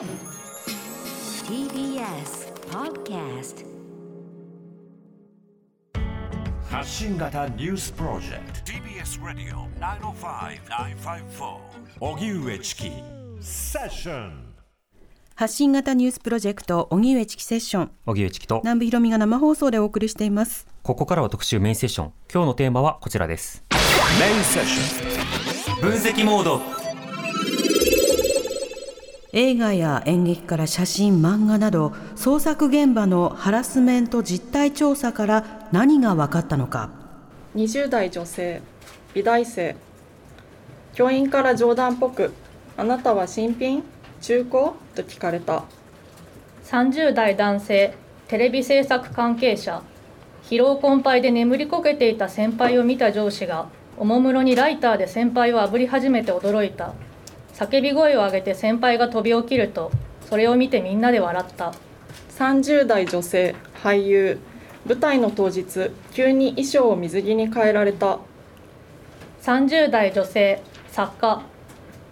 TBS Podcast 発信型ニュースプロジェクト。TBS ラディオ905-954おぎゅうえちきセッション。発信型ニュースプロジェクト荻上チキセッション。荻上チキと。南部ひろみが生放送でお送りしています。ここからは特集メインセッション。今日のテーマはこちらです。メインセッション。分析モード映画や演劇から写真漫画など創作現場のハラスメント実態調査から何が分かったのか。20代女性美大生。教員から冗談っぽく「あなたは新品中古?」と聞かれた。30代男性テレビ制作関係者。疲労困憊で眠りこけていた先輩を見た上司がおもむろにライターで先輩を炙り始めて驚いた叫び声を上げて先輩が飛び起きるとそれを見てみんなで笑った。30代女性俳優舞台の当日急に衣装を水着に変えられた。30代女性作家。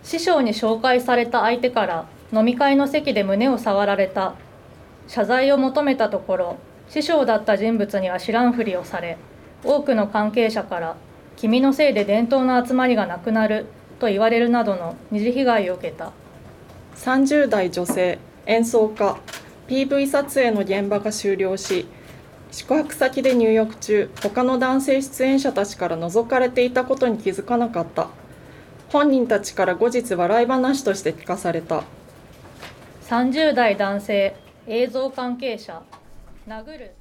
師匠に紹介された相手から飲み会の席で胸を触られた。謝罪を求めたところ師匠だった人物には知らんふりをされ多くの関係者から「君のせいで伝統の集まりがなくなる」と言われるなどの二次被害を受けた。30代女性演奏家 PV 撮影の現場が終了し宿泊先で入浴中他の男性出演者たちから覗かれていたことに気づかなかった。本人たちから後日笑い話として聞かされた。30代男性映像関係者殴る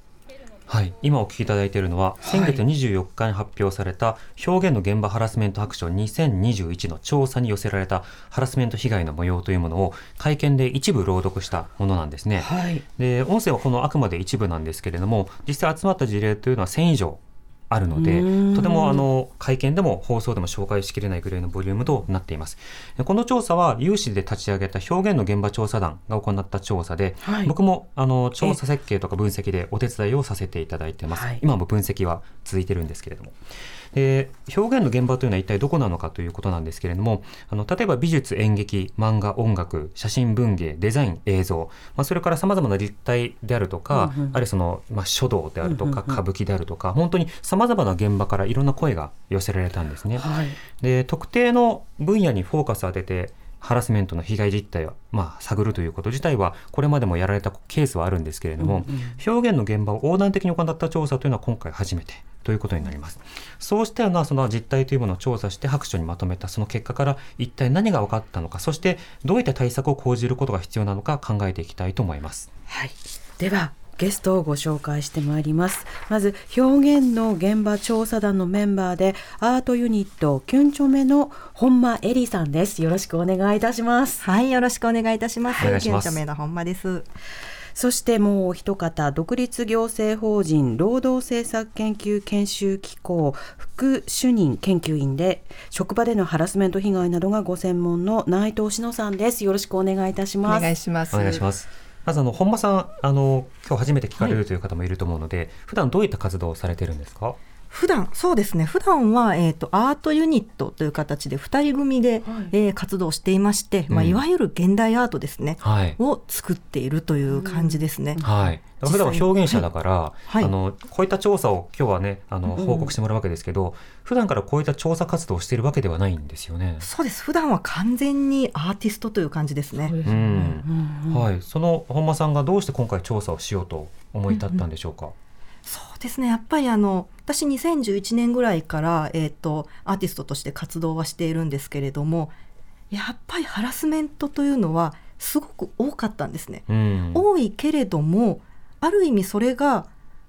はい。今お聞きいただいているのは、先月24日に発表された表現の現場ハラスメント白書2021の調査に寄せられたハラスメント被害の模様というものを会見で一部朗読したものなんですね、はい。で音声はこのあくまで一部なんですけれども実際集まった事例というのは1000以上あるのでうん。とてもあの会見でも放送でも紹介しきれないぐらいのボリュームとなっています。でこの調査は有志で立ち上げた表現の現場調査団が行った調査で、はい。僕もあの調査設計とか分析でお手伝いをさせていただいてます、はい。今も分析は続いてるんですけれどもで表現の現場というのは一体どこなのかということなんですけれどもあの例えば美術演劇漫画音楽写真文芸デザイン映像、まあ、それからさまざまな立体であるとか、うんうん。あるいはその、まあ、書道であるとか、うんうんうん。歌舞伎であるとか本当にさまざまな現場からいろんな声が寄せられたんですね。はい。で特定の分野にフォーカスを当ててハラスメントの被害実態を、まあ、探るということ自体はこれまでもやられたケースはあるんですけれども、表現の現場を横断的に行った調査というのは今回初めてということになります。そうしたようなその実態というものを調査して白書にまとめたその結果から一体何が分かったのかそしてどういった対策を講じることが必要なのか考えていきたいと思います。はい、ではゲストをご紹介してまいりますまず表現の現場調査団のメンバーでアートユニットキュンチョメの本間エリさんですよろしくお願いいたしますはい、よろしくお願いいたします。お願いします現著名の本間です。そしてもうお一方独立行政法人労働政策研究研修機構副主任研究員で職場でのハラスメント被害などがご専門の内藤志乃さんですよろしくお願いいたしおます願いします。お願いします。まずあの本間さんあの今日初めて聞かれるという方もいると思うので、普段どういった活動をされてるんですか？普段そうですね。普段はえっ、とアートユニットという形で二人組で、えー活動していまして、まあうんいわゆる現代アートですね。はい。を作っているという感じですね。はい。普段は表現者だから、はいあのこういった調査を今日はねあのうん報告してもらうわけですけど、普段からこういった調査活動をしているわけではないんですよね。そうです。普段は完全にアーティストという感じですね。うん。はい。その本間さんがどうして今回調査をしようと思い立ったんでしょうか？そうですねやっぱりあの私2011年ぐらいから、えー、とアーティストとして活動はしているんですけれどもやっぱりハラスメントというのはすごく多かったんですね。うん。多いけれどもある意味それが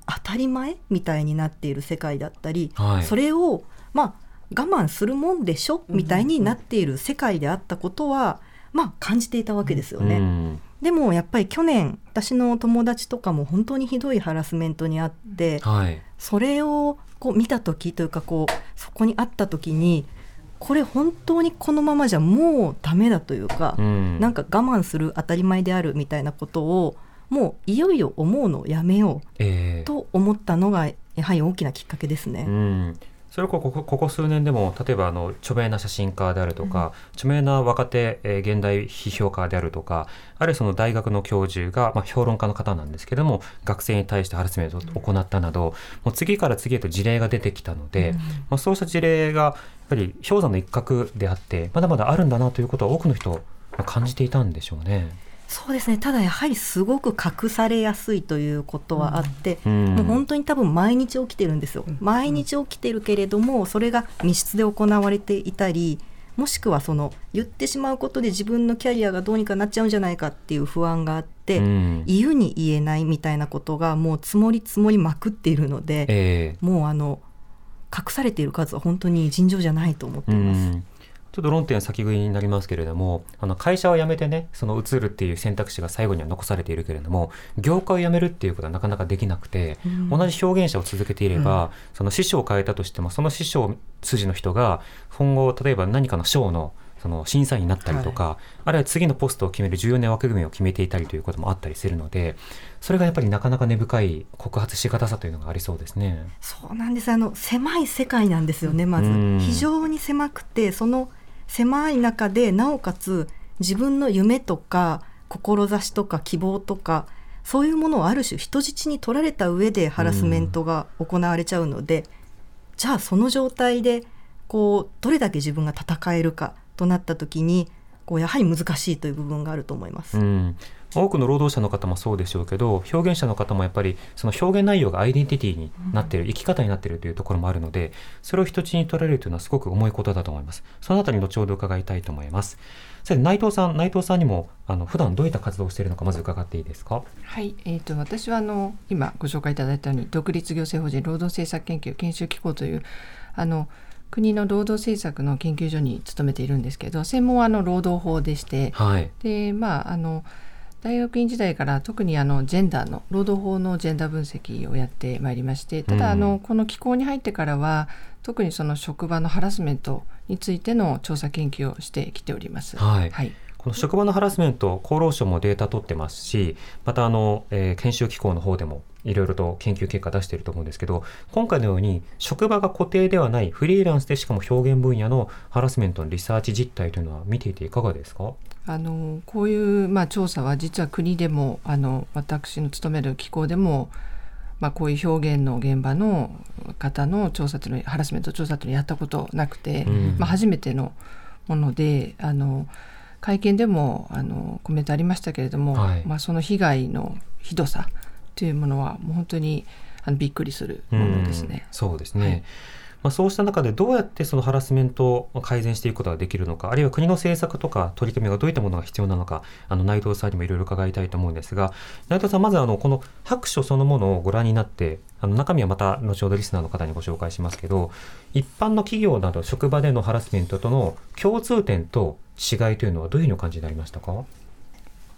当たり前みたいになっている世界だったり、はいそれをまあ我慢するもんでしょみたいになっている世界であったことは、まあ感じていたわけですよね。うんでもやっぱり去年私の友達とかも本当にひどいハラスメントにあって、はい。それをこう見た時というかこうそこにあった時にこれ本当にこのままじゃもうダメだというか、うん。なんか我慢する当たり前であるみたいなことをもういよいよ思うのをやめよええうと思ったのがやはり大きなきっかけですね。うん。そそれここここ数年でも例えばあの著名な写真家であるとか、著名な若手、えー現代批評家であるとかあるいはその大学の教授が、まあ、評論家の方なんですけども学生に対してハラスメントを行ったなど、もう次から次へと事例が出てきたので、まあ、そうした事例がやっぱり氷山の一角であってまだまだあるんだなということは多くの人が感じていたんでしょうね。そうですね。ただやはりすごく隠されやすいということはあって、うん。もう本当に多分毎日起きてるんですよ、毎日起きてるけれどもそれが密室で行われていたりもしくはその言ってしまうことで自分のキャリアがどうにかなっちゃうんじゃないかっていう不安があって、うん。言うに言えないみたいなことがもう積もり積もりまくっているので、えーもうあの隠されている数は本当に尋常じゃないと思っています。うんちょっと論点先食いになりますけれどもあの会社を辞めてねその移るっていう選択肢が最後には残されているけれども業界を辞めるっていうことはなかなかできなくて、同じ表現者を続けていれば、その師匠を変えたとしてもその師匠筋の人が今後例えば何かの賞のその審査員になったりとか、あるいは次のポストを決める重要な枠組みを決めていたりということもあったりするのでそれがやっぱりなかなか根深い告発しがたさというのがありそうですね。そうなんです。あの狭い世界なんですよねまず。うん。非常に狭くてその狭い中でなおかつ自分の夢とか志とか希望とかそういうものをある種人質に取られた上でハラスメントが行われちゃうので、じゃあその状態でこうどれだけ自分が戦えるかとなった時にこうやはり難しいという部分があると思います。うん、多くの労働者の方もそうでしょうけど表現者の方もやっぱりその表現内容がアイデンティティになっている、生き方になっているというところもあるのでそれを人質に取られるというのはすごく重いことだと思います。そのあたり後ほど伺いたいと思います。さて内藤さん内藤さんにもあの普段どういった活動をしているのかまず伺っていいですか？はい、えー、と私はあの今ご紹介いただいたように独立行政法人労働政策研究研修機構というあの国の労働政策の研究所に勤めているんですけど専門はあの労働法でしてはい。でまああの大学院時代から特にあのジェンダーの労働法のジェンダー分析をやってまいりましてただあの、うんこの機構に入ってからは特にその職場のハラスメントについての調査研究をしてきております。はい。はい。この職場のハラスメント厚労省もデータ取ってますしまたあの、えー研修機構の方でもいろいろと研究結果出していると思うんですけど今回のように職場が固定ではないフリーランスでしかも表現分野のハラスメントのリサーチ実態というのは見ていていかがですか？あのこういう、まあ、調査は実は国でもあの私の勤める機構でも、まあ、こういう表現の現場の方の調査というのハラスメント調査というのをやったことなくて、うん。まあ、初めてのものであの会見でもあのコメントありましたけれども、はい。まあ、その被害のひどさというものはもう本当にあのびっくりするものですね。うん。そうですね、はいまあ、そうした中でどうやってそのハラスメントを改善していくことができるのかあるいは国の政策とか取り組みがどういったものが必要なのかあの内藤さんにもいろいろ伺いたいと思うんですが内藤さんまずあのこの白書そのものをご覧になってあの中身はまた後ほどリスナーの方にご紹介しますけど一般の企業など職場でのハラスメントとの共通点と違いというのはどういうふうにお感じになりましたか？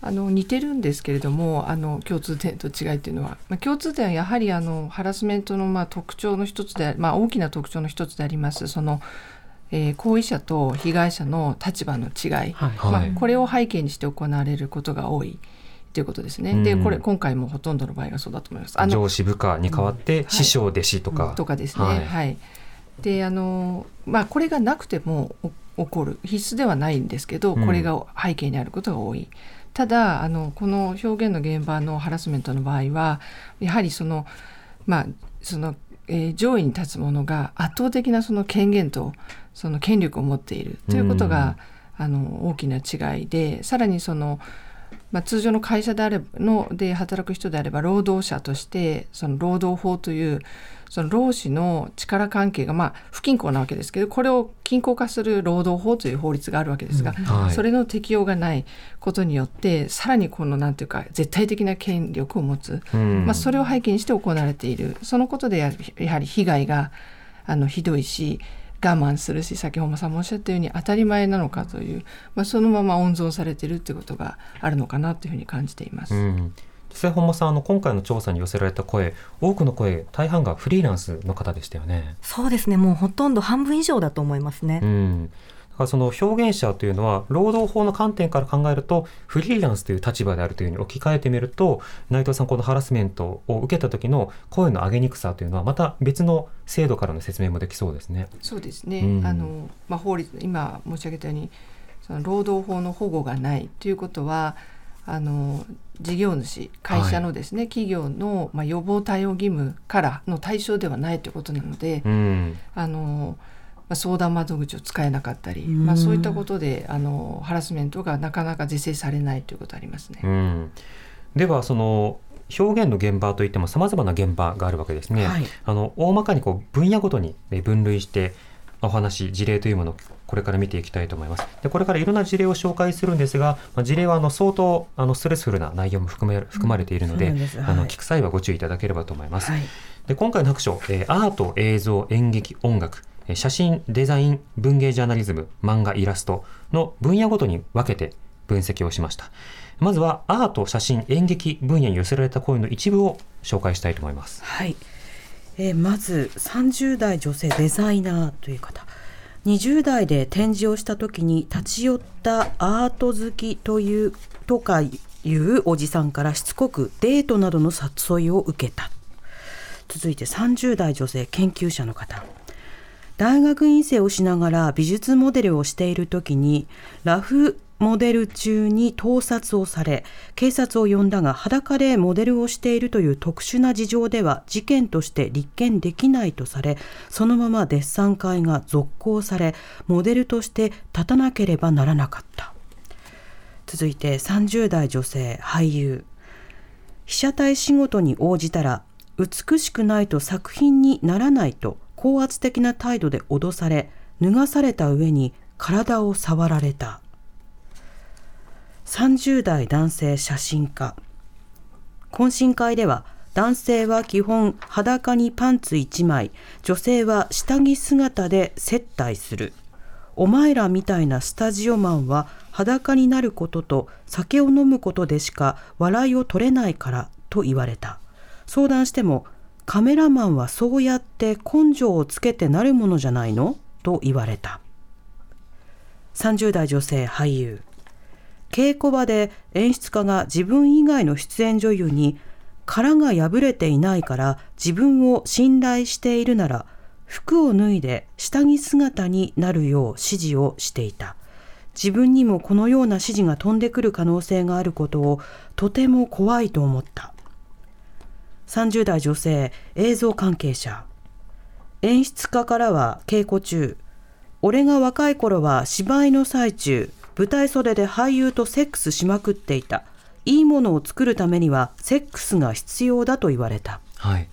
あの似てるんですけれどもあの共通点と違いっていうのは、まあ、共通点はやはりあのハラスメントのまあ特徴の一つで、まあ、大きな特徴の一つであります。その、えー行為者と被害者の立場の違い、はい。まあはい、これを背景にして行われることが多いということですね。でうん。これ今回もほとんどの場合がそうだと思います。あの上司部下に代わって師匠弟子とか、とかですね。ははいい、であのまあこれがなくてもお起こる。必須ではないんですけど、うん。これが背景にあることが多い。ただあのこの表現の現場のハラスメントの場合はやはりそのまあその、えー上位に立つ者が圧倒的なその権限とその権力を持っているということが、あの大きな違いでさらにそのまあ、通常の会社であればので働く人であれば労働者としてその労働法というその労使の力関係がまあ不均衡なわけですけどこれを均衡化する労働法という法律があるわけですが、はい。それの適用がないことによってさらにこのなんていうか絶対的な権力を持つ、うん。まあ、それを背景にして行われている。そのことでややはり被害があのひどいし我慢するし先ほどさんもおっしゃったように当たり前なのかという、まあ、そのまま温存されているということがあるのかなというふうに感じています。うん実際本間さんあの今回の調査に寄せられた声多くの声大半がフリーランスの方でしたよね。そうですねもうほとんど半分以上だと思いますね。うん、からその表現者というのは労働法の観点から考えるとフリーランスという立場であるというふうに置き換えてみると内藤さんこのハラスメントを受けた時の声の上げにくさというのはまた別の制度からの説明もできそうですね。そうですね、うんあのまあ、法律今申し上げたようにその労働法の保護がないということはあの事業主会社のですね、企業の、まあ、予防対応義務からの対象ではないということなので、うん。あのまあ、相談窓口を使えなかったり、うん。まあ、そういったことであのハラスメントがなかなか是正されないということありますね。うん、ではその表現の現場といってもさまざまな現場があるわけですね。はい。あの大まかにこう分野ごとにえ分類してお話事例というものをこれから見ていきたいと思います。でこれからいろんな事例を紹介するんですが、まあ、事例はあの相当あのストレスフルな内容も含め含まれているので,、そうなんです。あのはい。聞く際はご注意いただければと思います。はい。で今回の白書、えーアート映像演劇音楽えー写真デザイン文芸ジャーナリズム漫画イラストの分野ごとに分けて分析をしました。まずはアート写真演劇分野に寄せられた声の一部を紹介したいと思います。はい、えーまず30代女性デザイナーという方20代で展示をした時に立ち寄ったアート好きというとかいうおじさんからしつこくデートなどの誘いを受けた。続いて30代女性研究者の方。大学院生をしながら美術モデルをしている時にラフモデル中に盗撮をされ警察を呼んだが裸でモデルをしているという特殊な事情では事件として立件できないとされそのままデッサン会が続行されモデルとして立たなければならなかった。続いて30代女性俳優。被写体仕事に応じたら美しくないと作品にならないと高圧的な態度で脅され脱がされた上に体を触られた。30代男性写真家懇親会では男性は基本裸にパンツ1枚女性は下着姿で接待する。お前らみたいなスタジオマンは裸になることと酒を飲むことでしか笑いを取れないからと言われた。相談してもカメラマンはそうやって根性をつけてなるものじゃないの？と言われた。30代女性俳優。稽古場で演出家が自分以外の出演女優に殻が破れていないから自分を信頼しているなら服を脱いで下着姿になるよう指示をしていた。自分にもこのような指示が飛んでくる可能性があることをとても怖いと思った。30代女性映像関係者。演出家からは稽古中俺が若い頃は芝居の最中舞台袖で俳優とセックスしまくっていた。いいものを作るためにはセックスが必要だと言われた。はい。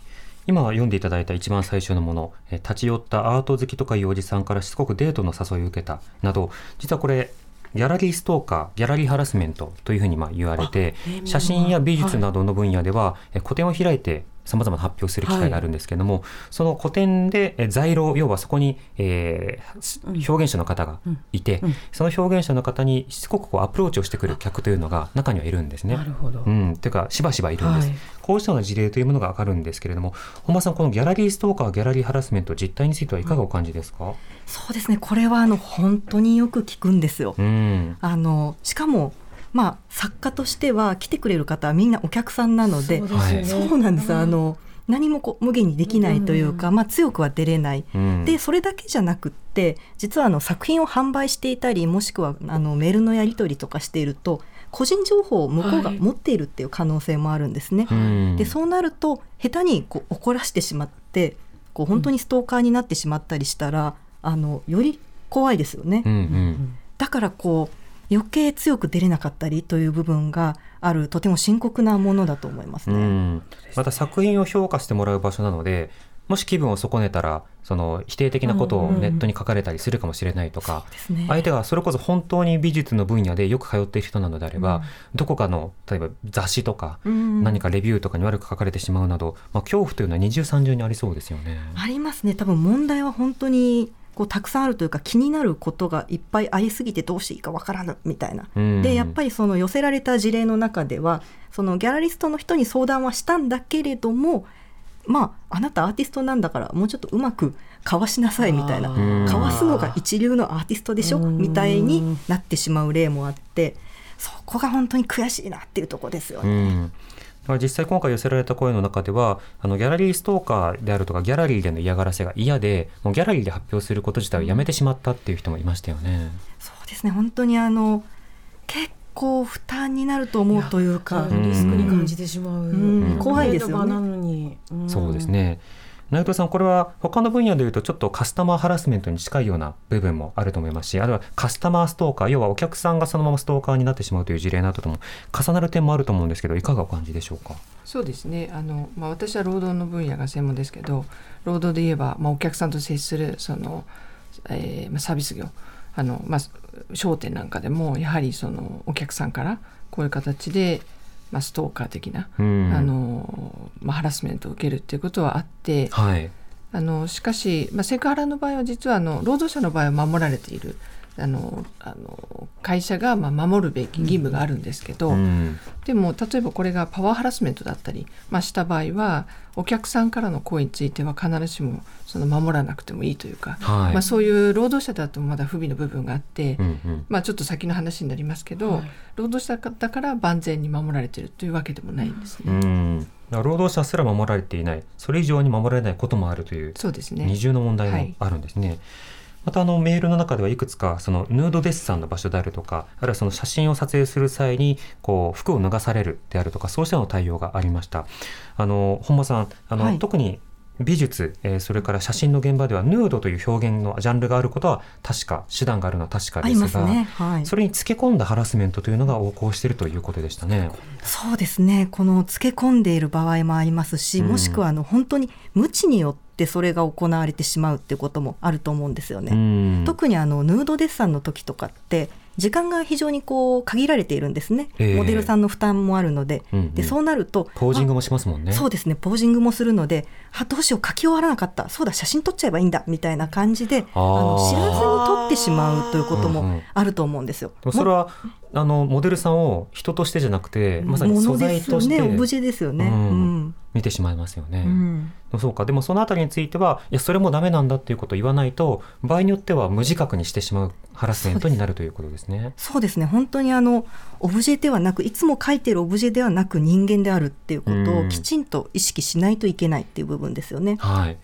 今読んでいただいた一番最初のもの、えー立ち寄ったアート好きとかいうおじさんからしつこくデートの誘いを受けた。など実はこれギャラリーストーカーギャラリーハラスメントというふうにまあ言われて写真や美術などの分野では、えー個展を開いてさまざまな発表する機会があるんですけれども、その個展でえー在廊要はそこに、えーす表現者の方がいて、その表現者の方にしつこくこうアプローチをしてくる客というのが中にはいるんですね。なるほど。うん、というかしばしばいるんです、はい。こうしたような事例というものがわかるんですけれども本間さんこのギャラリーストーカーギャラリーハラスメント実態についてはいかがお感じですか、そうですね。これはあの本当によく聞くんですよ。うん。あのしかもまあ作家としては来てくれる方はみんなお客さんなのでそうね。そうなんです、あの何もこう無限にできないというか、まあ、強くは出れない、うん。でそれだけじゃなくって実はあの作品を販売していたりもしくはあのメールのやり取りとかしていると個人情報を向こうがはい。持っているっていう可能性もあるんですね。うん。でそうなると下手にこう怒らしてしまってこう本当にストーカーになってしまったりしたら、あのより怖いですよね。うんうん。だからこう余計強く出れなかったりという部分があるとても深刻なものだと思いますうね。ん。また作品を評価してもらう場所なのでもし気分を損ねたらその否定的なことをネットに書かれたりするかもしれないとか、ですね。相手がそれこそ本当に美術の分野でよく通っている人なのであれば、どこかの例えば雑誌とか、うん。何かレビューとかに悪く書かれてしまうなど、まあ、恐怖というのは二重三重にありそうですよね。ありますね。多分問題は本当にこうたくさんあるというか気になることがいっぱいありすぎてどうしていいかわからぬみたいな。うん。でやっぱりその寄せられた事例の中ではそのギャラリストの人に相談はしたんだけれどもまああなたアーティストなんだからもうちょっとうまくかわしなさいみたいな。ーかわすのが一流のアーティストでしょ？うん。みたいになってしまう例もあってそこが本当に悔しいなっていうところですようね。んまあ実際今回寄せられた声の中ではあのギャラリーストーカーであるとかギャラリーでの嫌がらせが嫌でもうギャラリーで発表すること自体をやめてしまったっていう人もいましたよね。そうですね。本当にあの結構負担になると思うというか、ん。リスクに感じてしまう、うん。怖いですよね。場なのに、ん。そうですね内藤さんこれは他の分野でいうとちょっとカスタマーハラスメントに近いような部分もあると思いますしあるいはカスタマーストーカー要はお客さんがそのままストーカーになってしまうという事例などとも重なる点もあると思うんですけどいかがお感じでしょうか？そうですね。あの、まあ、私は労働の分野が専門ですけど労働で言えば、まあ、お客さんと接するその、えーまあ、サービス業あの、まあ、商店なんかでもやはりそのお客さんからこういう形で、まあ、ストーカー的な、うん。あのまあ、ハラスメントを受けるっていうことはあってはい。あのしかし、まあ、セクハラの場合は実はあの労働者の場合は守られているあのあの会社がまあ守るべき義務があるんですけど、うん。でも例えばこれがパワーハラスメントだったり、まあ、した場合はお客さんからの声については必ずしもその守らなくてもいいというか、はい。まあ、そういう労働者だとまだ不備の部分があって、うんうん。まあ、ちょっと先の話になりますけど、労働者だから万全に守られているというわけでもないんですね。うん。労働者すら守られていない。それ以上に守られないこともあるというそうですね。二重の問題もはいあるんですね。またあのメールの中ではいくつかそのヌードデッサンの場所であるとかあるいはその写真を撮影する際にこう服を脱がされるであるとかそうしたような対応がありました。あの本間さんあの、はい特に美術、えーそれから写真の現場ではヌードという表現のジャンルがあることは確か手段があるのは確かですがね。はい。それにつけ込んだハラスメントというのが横行しているということでしたね。そうですね。この漬け込んでいる場合もありますし、うんもしくはあの本当に無知によってそれが行われてしまうっていうこともあると思うんですよね。うん。特にあのヌードデッサンの時とかって時間が非常にこう限られているんですね、ええ。モデルさんの負担もあるので、うんうん。でそうなるとポージングもしますもんね。あそうですねポージングもするのであどうしよう書き終わらなかった。そうだ写真撮っちゃえばいいんだ。みたいな感じであの知らずに撮ってしまうということうんうんもあると思うんですよ。でもそれはあのモデルさんを人としてじゃなくてまさに素材として。ですよね。オブジェですよね。ううんん見てしまいますよね。うんそうかでもそのあたりについてはいやそれもダメなんだっていうことを言わないと場合によっては無自覚にしてしまうハラスメントになるということですね。そうですね本当にあのオブジェではなくいつも描いているオブジェではなく人間であるっていうことうんをきちんと意識しないといけないっていう部分ですよね。はい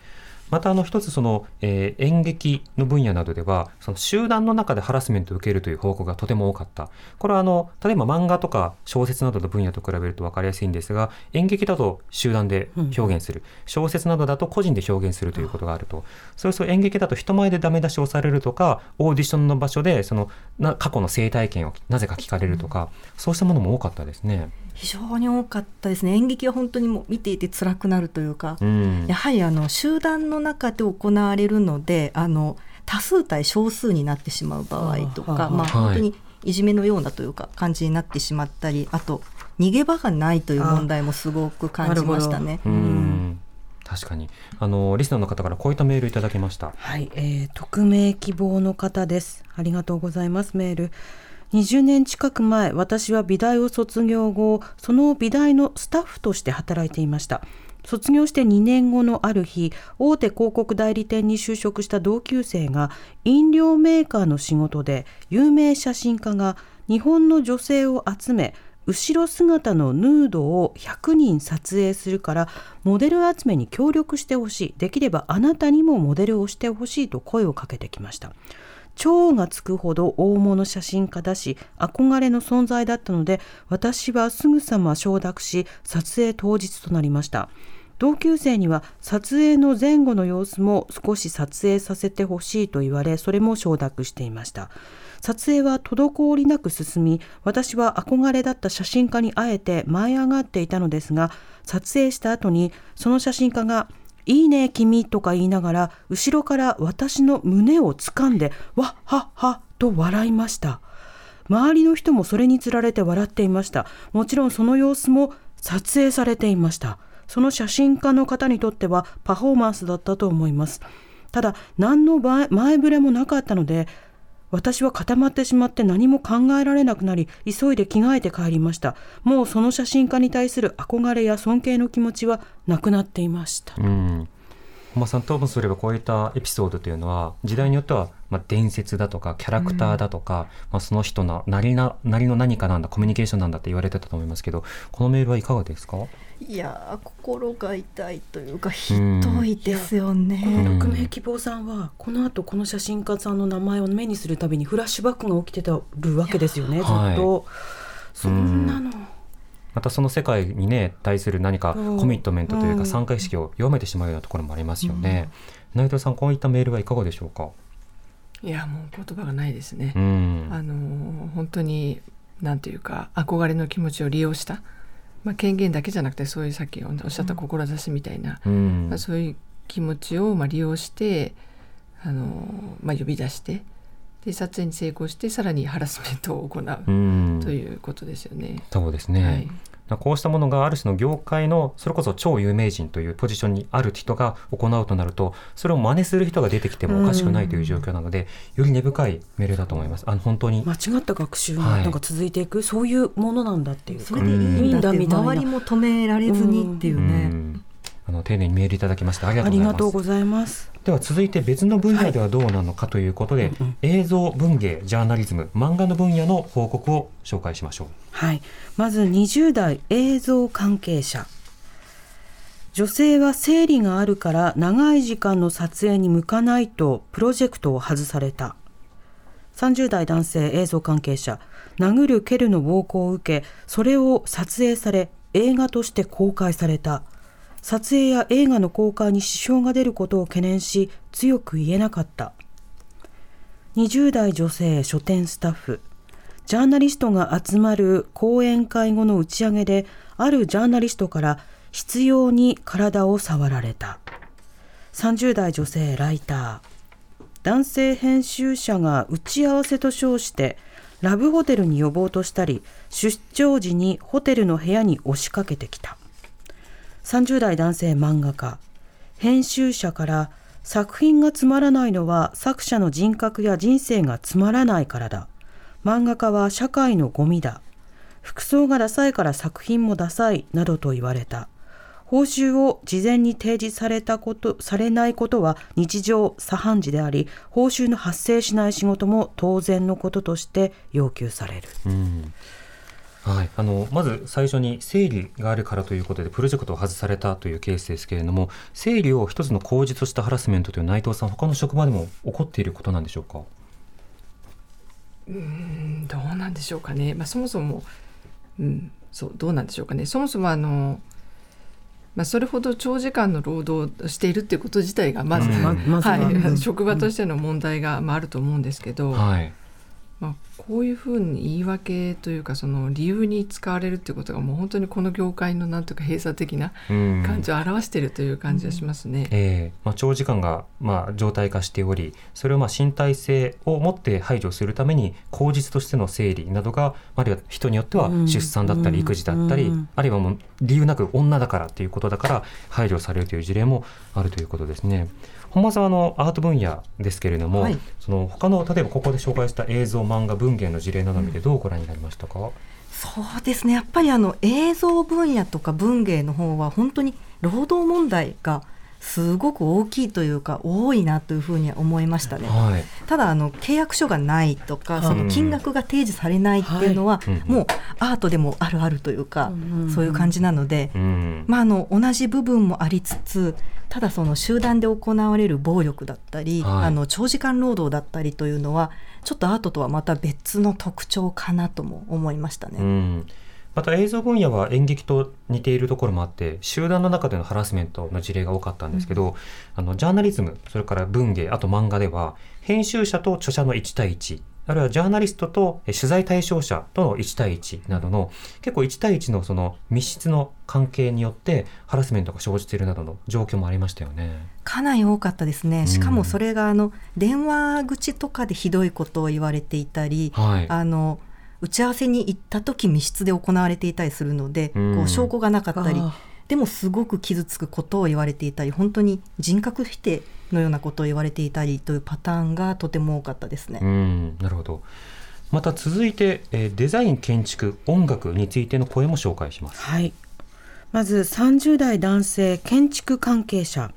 またあの一つその、えー演劇の分野などではその集団の中でハラスメントを受けるという報告がとても多かった。これはあの例えば漫画とか小説などの分野と比べると分かりやすいんですが演劇だと集団で表現する、小説などだと個人で表現するということがあると。そうすると演劇だと人前でダメ出しをされるとかオーディションの場所でそのな過去の生体験をなぜか聞かれるとか、そうしたものも多かったですね。非常に多かったですね演劇は本当にもう見ていて辛くなるというか、うんやはりあの集団の中で行われるのであの多数対少数になってしまう場合とか、まあ、はい本当にいじめのようなというか感じになってしまったりあと逃げ場がないという問題もすごく感じましたね。うん確かにあのリスナーの方からこういったメールいただきました。はい、えー匿名希望の方です。ありがとうございます。メール。20年近く前、私は美大を卒業後、その美大のスタッフとして働いていました。卒業して2年後のある日、大手広告代理店に就職した同級生が、飲料メーカーの仕事で、有名写真家が日本の女性を集め、後ろ姿のヌードを100人撮影するからモデル集めに協力してほしいできればあなたにもモデルをしてほしいと声をかけてきました超がつくほど大物写真家だし憧れの存在だったので私はすぐさま承諾し撮影当日となりました。同級生には撮影の前後の様子も少し撮影させてほしいと言われそれも承諾していました。撮影は滞りなく進み私は憧れだった写真家に会えて舞い上がっていたのですが撮影した後にその写真家が「いいね君」とか言いながら後ろから私の胸を掴んで「わっはっは」と笑いました。周りの人もそれにつられて笑っていました。もちろんその様子も撮影されていました。その写真家の方にとってはパフォーマンスだったと思います。ただ何の前前触れもなかったので私は固まってしまって何も考えられなくなり急いで着替えて帰りました。もうその写真家に対する憧れや尊敬の気持ちはなくなっていました、うん。本間さんともすればこういったエピソードというのは時代によってはまあ伝説だとかキャラクターだとか、まあ、その人のなりななりの何かなんだコミュニケーションなんだって言われてたと思いますけどこのメールはいかがですか？いやー心が痛いというかひどいですよね。この匿名希望さんはこの後この写真家さんの名前を目にするたびにフラッシュバックが起きてたるわけですよねずっはいと、そんなの、またその世界にね対する何かコミットメントといううん。か参加意識を弱めてしまうようなところもありますよね、内藤さんこういったメールはいかがでしょうか？いやもう言葉がないですね。うん。あの本当になんていうか憧れの気持ちを利用した、まあ、権限だけじゃなくてそういうさっきおっしゃった志みたいな、うん。まあ、そういう気持ちをまあ利用してあの、まあ、呼び出してで撮影に成功してさらにハラスメントを行ううん。ということですよね。そうですね、はいこうしたものがある種の業界のそれこそ超有名人というポジションにある人が行うとなるとそれを真似する人が出てきてもおかしくないという状況なので、より根深いメールだと思います。あの本当に、間違った学習なんか続いていく、そういうものなんだっていうそれでいいんだみたいな周りも止められずにっていううね。ん。あの丁寧にメールいただきましてありがとうございます。では続いて別の分野ではどうなのかということで、うんうん。映像文芸ジャーナリズム漫画の分野の報告を紹介しましょう。はい、まず20代映像関係者。女性は生理があるから長い時間の撮影に向かないとプロジェクトを外された。30代男性映像関係者。殴る蹴るの暴行を受けそれを撮影され映画として公開された撮影や映画の公開に支障が出ることを懸念し強く言えなかった。20代女性書店スタッフ。ジャーナリストが集まる講演会後の打ち上げであるジャーナリストから執拗に体を触られた。30代女性ライター。男性編集者が打ち合わせと称してラブホテルに呼ぼうとしたり出張時にホテルの部屋に押しかけてきた。30代男性漫画家編集者から作品がつまらないのは作者の人格や人生がつまらないからだ。漫画家は社会のゴミだ。服装がダサいから作品もダサいなどと言われた。報酬を事前に提示されたことされないことは日常茶飯事であり報酬の発生しない仕事も当然のこととして要求される。うん。はい、あのまず最初に生理があるからということでプロジェクトを外されたというケースですけれども生理を一つの口実としたハラスメントという内藤さん他の職場でも起こっていることなんでしょうか？うんどうなんでしょうかね、まあ、そもそも、うん、そうどうなんでしょうかね。そもそもあの、まあ、それほど長時間の労働をしているっていうこと自体がまず、うんままずは。はい。うん。職場としての問題が、まあ、あると思うんですけど、はい、まあ、こういうふうに言い訳というかその理由に使われるっていうことがもう本当にこの業界のなんとか閉鎖的なうん。感じを表しているという感じがしますね。えーまあ、長時間が、まあ、状態化しておりそれをまあ身体性を持って排除するために口実としての生理などがあるいは人によってはうん。出産だったりうん。育児だったり、うん。あるいはもう理由なく女だからということだから排除されるという事例もあるということですね。本間さんはあのアート分野ですけれども、はい。その他の例えばここで紹介した映像漫画文芸の事例などを見てどうご覧になりましたか、そうですね。やっぱりあの映像分野とか文芸の方は本当に労働問題がすごく大きいというか多いなというふうには思いましたね。はい。ただあの契約書がないとかその金額が提示されないっていうのは、はい。もうアートでもあるあるというか、うん。そういう感じなので、うん。まあ、あの同じ部分もありつつただその集団で行われる暴力だったり、はい。あの長時間労働だったりというのはちょっとアートとはまた別の特徴かなとも思いましたね。うん、また映像分野は演劇と似ているところもあって集団の中でのハラスメントの事例が多かったんですけど、あのジャーナリズムそれから文芸あと漫画では編集者と著者の1対1あるいはジャーナリストとえ取材対象者との1対1などの結構1対1のその密室の関係によってハラスメントが生じているなどの状況もありましたよね。かなり多かったですね。しかもそれがあの電話口とかでひどいことを言われていたり、はい、あの打ち合わせに行った時密室で行われていたりするので、うんこう証拠がなかったりあでもすごく傷つくことを言われていたり本当に人格否定のようなことを言われていたりというパターンがとても多かったですね。うんなるほどまた続いて、えーデザイン建築音楽についての声も紹介しますはい。まず30代男性建築関係者。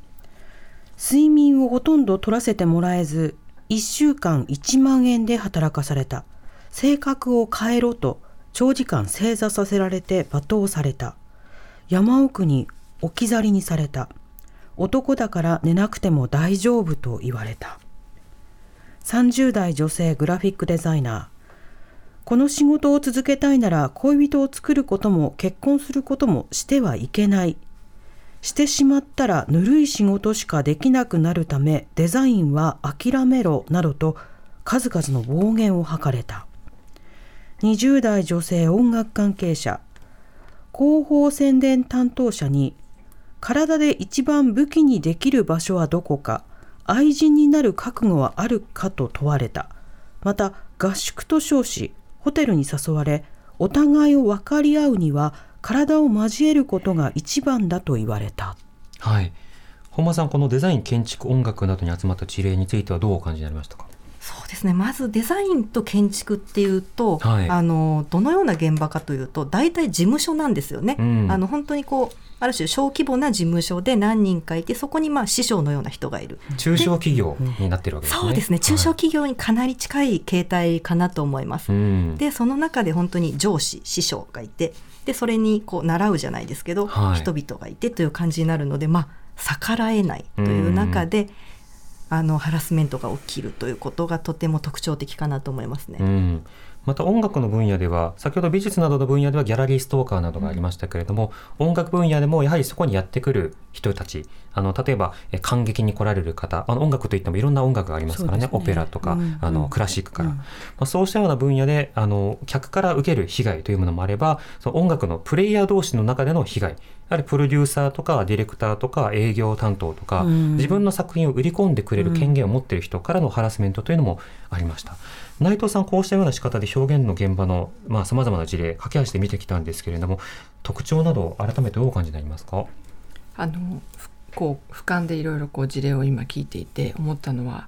睡眠をほとんど取らせてもらえず、1週間1万円で働かされた。性格を変えろと長時間正座させられて罵倒された。山奥に置き去りにされた。男だから寝なくても大丈夫と言われた。30代女性グラフィックデザイナー。この仕事を続けたいなら恋人を作ることも結婚することもしてはいけない。してしまったらぬるい仕事しかできなくなるためデザインは諦めろなどと数々の暴言を吐かれた。20代女性音楽関係者広報宣伝担当者に体で一番武器にできる場所はどこか愛人になる覚悟はあるかと問われた。また合宿と称しホテルに誘われお互いを分かり合うには体を交えることが一番だと言われた。はい。本間さんこのデザイン建築音楽などに集まった事例についてはどうお感じになりましたか？そうですね。まずデザインと建築っていうと、はい。あのどのような現場かというと大体事務所なんですよね。うん。あの本当にこうある種小規模な事務所で何人かいてそこにまあ師匠のような人がいる。中小企業になってるわけですね。そうですね。中小企業にかなり近い形態かなと思います。はいうん。でその中で本当に上司師匠がいてでそれにこう習うじゃないですけど、はい。人々がいてという感じになるのでまあ逆らえないという中で、あのハラスメントが起きるということがとても特徴的かなと思いますね。うん、また音楽の分野では先ほど美術などの分野ではギャラリーストーカーなどがありましたけれども、音楽分野でもやはりそこにやってくる人たちあの例えばえ感激に来られる方あの音楽といってもいろんな音楽がありますからね。ね。オペラとか、うんあのクラシックから、まあ、そうしたような分野であの客から受ける被害というものもあればその音楽のプレイヤー同士の中での被害やはりプロデューサーとかディレクターとか営業担当とか、うん。自分の作品を売り込んでくれる権限を持っている人からのハラスメントというのもありました。内藤さんこうしたような仕方で表現の現場のまあ様々な事例駆け足で見てきたんですけれども特徴など改めてどうお感じになりますか？あのふこう俯瞰でいろいろこう事例を今聞いていて思ったのは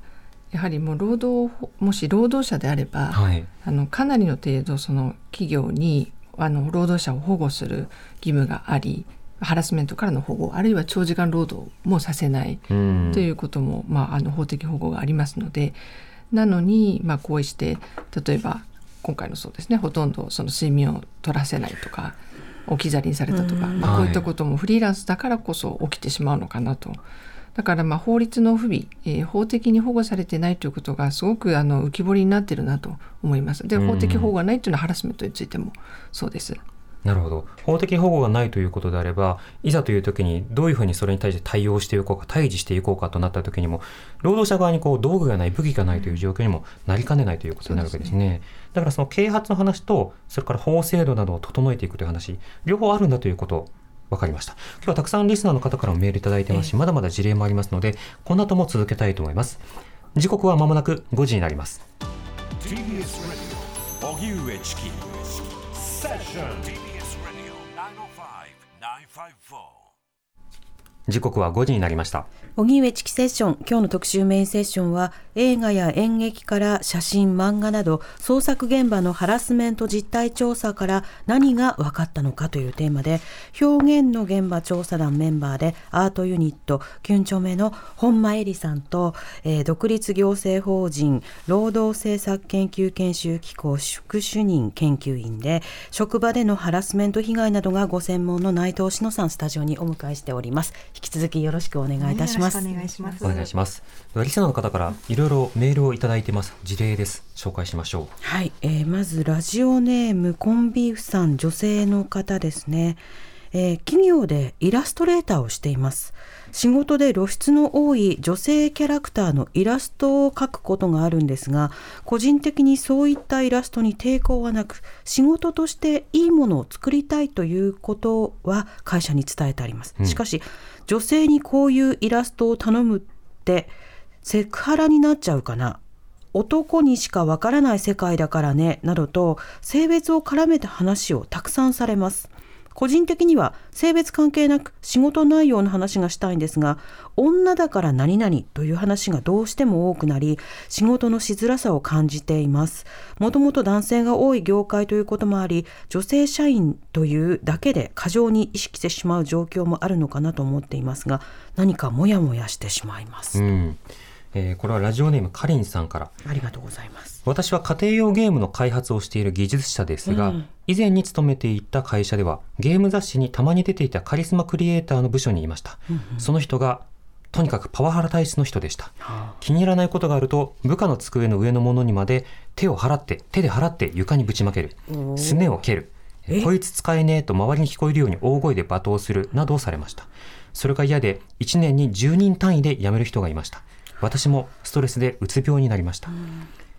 やはりもう労働もし労働者であれば、はい。あのかなりの程度その企業にあの労働者を保護する義務がありハラスメントからの保護あるいは長時間労働もさせないうん。ということも、まあ、あの法的保護がありますのでなのに、まあ、こうして例えば今回のそうですねほとんどその睡眠を取らせないとか置き去りにされたとか、まあ、こういったこともフリーランスだからこそ起きてしまうのかなと。だからまあ法律の不備、えー法的に保護されてないということがすごくあの浮き彫りになってるなと思います。でうん法的保護がないというのはハラスメントについてもそうです。なるほど。法的保護がないということであればいざという時にどういうふうにそれに対して対応していこうか対峙していこうかとなった時にも労働者側にこう道具がない武器がないという状況にもなりかねないということになるわけですね。だからその啓発の話とそれから法制度などを整えていくという話両方あるんだということ分かりました。今日はたくさんリスナーの方からもメールいただいてますしまだまだ事例もありますのでこの後も続けたいと思います。時刻は間もなく5時になります時刻は5時になりました。荻上チキセッション。今日の特集メインセッションは映画や演劇から写真漫画など創作現場のハラスメント実態調査から何が分かったのかというテーマで表現の現場調査団メンバーでアートユニットキュンチョメの本間恵里さんと、えー独立行政法人労働政策研究研修機構副主任研究員で職場でのハラスメント被害などがご専門の内藤志乃さんスタジオにお迎えしております。引き続きよろしくお願いいたします、しくお願いします。お願いします。リスナーの方からいろいろメールをいただいてます。事例です。紹介しましょう。はい、えーまずラジオネームコンビーフさん女性の方ですね、えー企業でイラストレーターをしています。仕事で露出の多い女性キャラクターのイラストを描くことがあるんですが個人的にそういったイラストに抵抗はなく仕事としていいものを作りたいということは会社に伝えてあります、うん。しかし女性にこういうイラストを頼むってセクハラになっちゃうかな。男にしかわからない世界だからねなどと性別を絡めた話をたくさんされます。個人的には性別関係なく仕事内容の話がしたいんですが女だから何々という話がどうしても多くなり仕事のしづらさを感じています。もともと男性が多い業界ということもあり女性社員というだけで過剰に意識してしまう状況もあるのかなと思っていますが何かモヤモヤしてしまいます、うん。えーこれはラジオネームかりんさんから。ありがとうございます。私は家庭用ゲームの開発をしている技術者ですが、うん。以前に勤めていた会社ではゲーム雑誌にたまに出ていたカリスマクリエイターの部署にいました、その人がとにかくパワハラ体質の人でした。気に入らないことがあると部下の机の上のものにまで手を払って手で払って床にぶちまける。すねを蹴る。え？こいつ使えねえと周りに聞こえるように大声で罵倒するなどをされました。それが嫌で1年に10人単位で辞める人がいました私もストレスでうつ病になりました。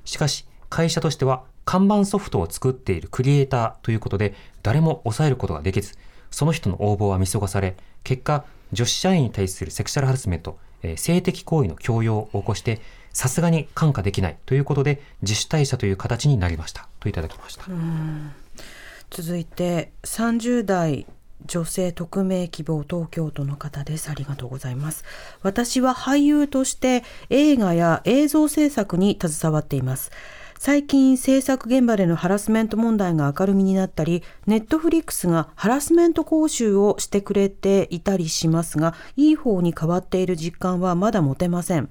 しかし会社としては看板ソフトを作っているクリエイターということで誰も抑えることができずその人の応募は見過ごされ結果女子社員に対するセクシャルハラスメント、えー性的行為の強要を起こしてさすがに看過できないということで自主退社という形になりました。といただきました、続いて30代女性匿名希望東京都の方です。ありがとうございます。私は俳優として映画や映像制作に携わっています。最近制作現場でのハラスメント問題が明るみになったりネットフリックスがハラスメント講習をしてくれていたりしますがいい方に変わっている実感はまだ持てません。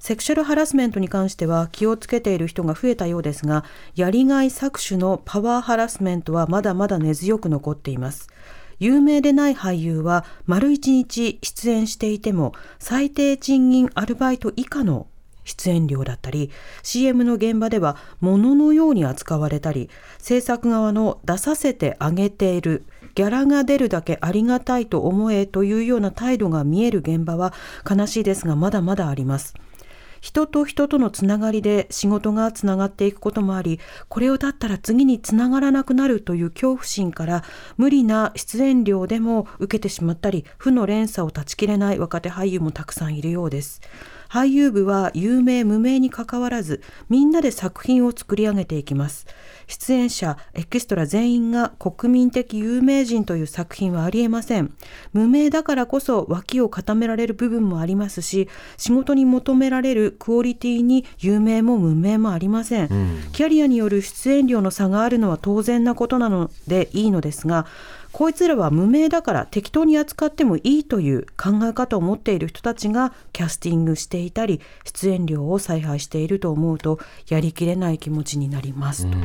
セクシャルハラスメントに関しては気をつけている人が増えたようですが、やりがい搾取のパワーハラスメントはまだまだ根強く残っています。有名でない俳優は丸一日出演していても最低賃金アルバイト以下の出演料だったり CM の現場では物のように扱われたり制作側の出させてあげているギャラが出るだけありがたいと思えというような態度が見える現場は悲しいですがまだまだあります。人と人とのつながりで仕事がつながっていくこともありこれをだったら次につながらなくなるという恐怖心から無理な出演料でも受けてしまったり負の連鎖を断ち切れない若手俳優もたくさんいるようです。俳優部は有名無名にかかわらずみんなで作品を作り上げていきます。出演者エキストラ全員が国民的有名人という作品はありえません。無名だからこそ脇を固められる部分もありますし仕事に求められるクオリティに有名も無名もありません、キャリアによる出演料の差があるのは当然なことなのでいいのですがこいつらは無名だから適当に扱ってもいいという考え方を持っている人たちがキャスティングしていたり出演料を采配していると思うとやりきれない気持ちになりますと。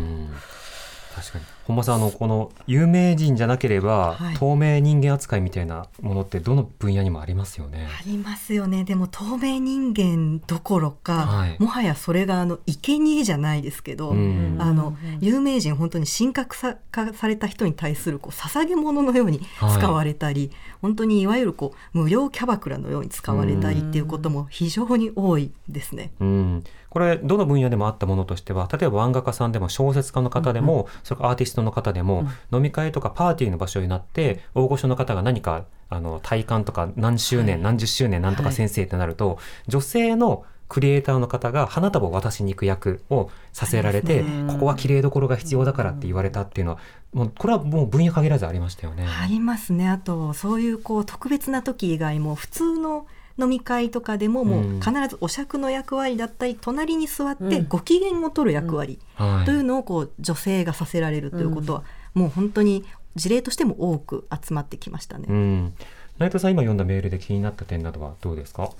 確かに本間さんあのこの有名人じゃなければ、はい。透明人間扱いみたいなものってどの分野にもありますよね。ありますよね。でも透明人間どころか、はい。もはやそれがあの生贄じゃないですけど、うん。あの有名人本当に神格化された人に対するこう捧げ物のように使われたり、本当にいわゆるこう無料キャバクラのように使われたりっていうことも非常に多いですね。うん、これどの分野でもあったものとしては例えば漫画家さんでも小説家の方でも、それからアーティストの方でも、飲み会とかパーティーの場所になって大御所の方が何かあの体感とか何周年、何十周年なんとか先生ってなると、女性のクリエイターの方が花束を渡しに行く役をさせられて、ここは綺麗どころが必要だからって言われたっていうのはもうこれはもう分野限らずありましたよね。ありますね。あとそういうこう特別な時以外も普通の飲み会とかでももう必ずお酌の役割だったり隣に座ってご機嫌を取る役割はい。というのをこう女性がさせられるということは、もう本当に事例としても多く集まってきましたね。うん、内藤さん今読んだメールで気になった点などはどうですか？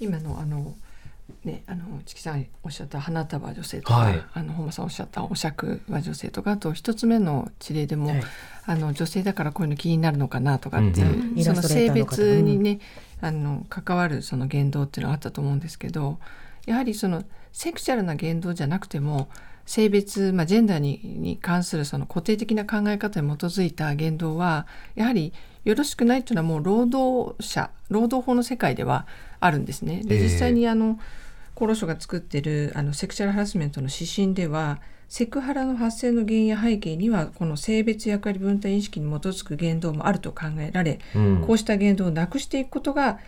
今のあのねあのチキさんおっしゃった花束は女性とか、はい。あの本間さんおっしゃったお酌は女性とかあと一つ目の事例でも、はい。あの女性だからこういうの気になるのかなとかっていう、うん。うんその性別にね、あの関わるその言動っていうのがあったと思うんですけどやはりそのセクシャルな言動じゃなくても性別、まあ、ジェンダーにに関するその固定的な考え方に基づいた言動はやはりよろしくないというのはもう労働者労働法の世界ではあるんですね。でええ実際にあの厚労省が作ってるあのセクシャルハラスメントの指針ではセクハラの発生の原因や背景にはこの性別役割分担意識に基づく言動もあると考えられ、うん。こうした言動をなくしていくことが、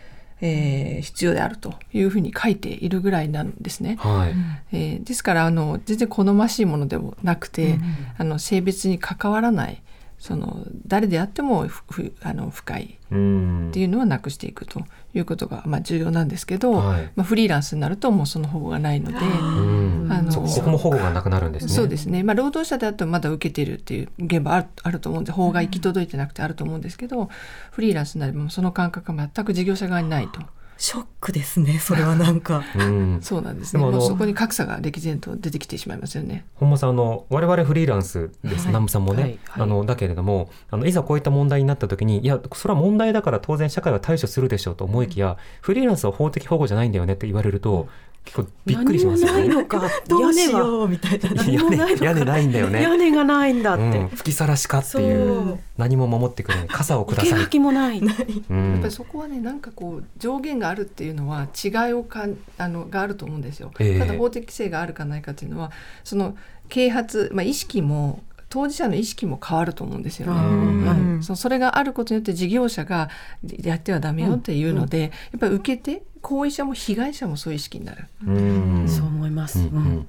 えー必要であるというふうに書いているぐらいなんですね。はい、えーですからあの全然好ましいものでもなくて、あの性別に関わらないその誰であってもふふあの不快うんっていうのはなくしていくということが、まあ、重要なんですけど、はいまあ、フリーランスになるともうその保護がないので。うんあのそここも保護がなくなるんですね。そうですね、まあ、労働者だとまだ受けてるっていう現場あるあると思うんで法が行き届いてなくてあると思うんですけど、フリーランスになればその感覚が全く事業者側にないとショックですねそれはなんか。うん。そうなんですね。でもあのもうそこに格差が歴然と出てきてしまいますよね。本間さんあの我々フリーランスです、はい。南部さんもね、はい。はい。あのだけれどもあのいざこういった問題になった時にいやそれは問題だから当然社会は対処するでしょうと思いきや、フリーランスは法的保護じゃないんだよねって言われると結構びっくりしますよね。何もないのか。どうし屋根はようみたいな。何もないのか。屋根ないんだよね。屋根がないんだって、うん、吹きさらしかっていう。何も守ってくれない。傘をくだ受けさいもない。うん。やっぱりそこはねなんかこう上限があるっていうのは違いをかんあのがあると思うんですよ。ええ。ただ法的性があるかないかっていうのはその啓発、まあ、意識も当事者の意識も変わると思うんですよあね。ーはい。うん。そうそれがあることによって事業者がやってはダメよっていうので、やっぱり受けて行為者も被害者もそういう意識になる。うん。そう思います、うんうん。